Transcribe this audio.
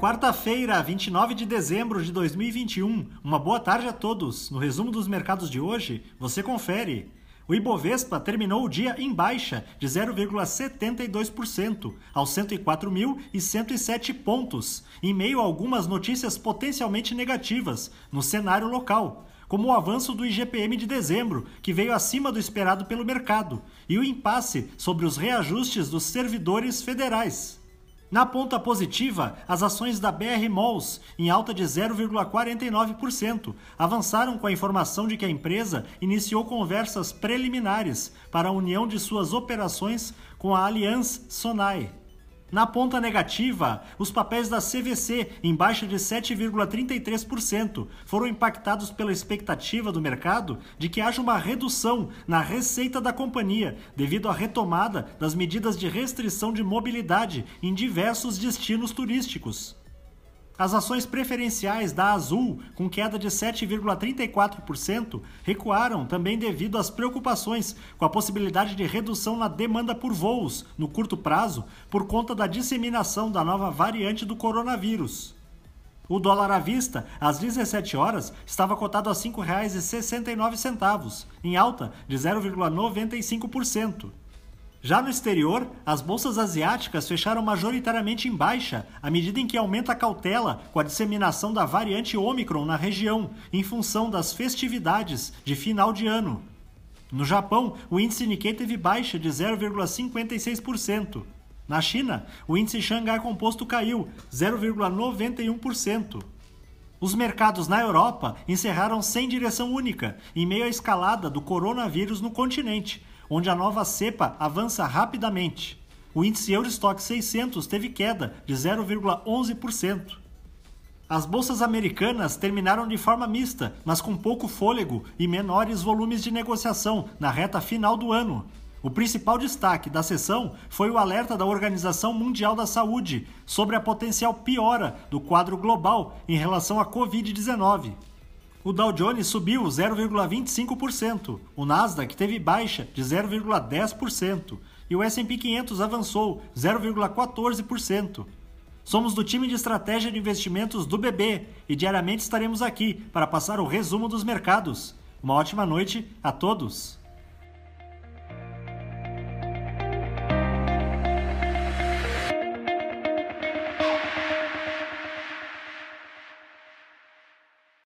Quarta-feira, 29 de dezembro de 2021. Uma boa tarde a todos. No resumo dos mercados de hoje, você confere. O Ibovespa terminou o dia em baixa de 0,72% aos 104.107 pontos, em meio a algumas notícias potencialmente negativas no cenário local, como o avanço do IGPM de dezembro, que veio acima do esperado pelo mercado, e o impasse sobre os reajustes dos servidores federais. Na ponta positiva, as ações da BR Malls, em alta de 0,49%, avançaram com a informação de que a empresa iniciou conversas preliminares para a união de suas operações com a Allianz Sonai. Na ponta negativa, os papéis da CVC, em baixa de 7,33%, foram impactados pela expectativa do mercado de que haja uma redução na receita da companhia, devido à retomada das medidas de restrição de mobilidade em diversos destinos turísticos. As ações preferenciais da Azul, com queda de 7,34%, recuaram também devido às preocupações com a possibilidade de redução na demanda por voos no curto prazo por conta da disseminação da nova variante do coronavírus. O dólar à vista, às 17 horas, estava cotado a R$ 5,69, em alta de 0,95%. Já no exterior, as bolsas asiáticas fecharam majoritariamente em baixa, à medida em que aumenta a cautela com a disseminação da variante Omicron na região, em função das festividades de final de ano. No Japão, o índice Nikkei teve baixa de 0,56%. Na China, o índice Xangai Composto caiu 0,91%. Os mercados na Europa encerraram sem direção única, em meio à escalada do coronavírus no continente, onde a nova cepa avança rapidamente. O índice Eurostock 600 teve queda de 0,11%. As bolsas americanas terminaram de forma mista, mas com pouco fôlego e menores volumes de negociação na reta final do ano. O principal destaque da sessão foi o alerta da Organização Mundial da Saúde sobre a potencial piora do quadro global em relação à Covid-19. O Dow Jones subiu 0,25%, o Nasdaq teve baixa de 0,10% e o S&P 500 avançou 0,14%. Somos do time de estratégia de investimentos do BB e diariamente estaremos aqui para passar o resumo dos mercados. Uma ótima noite a todos.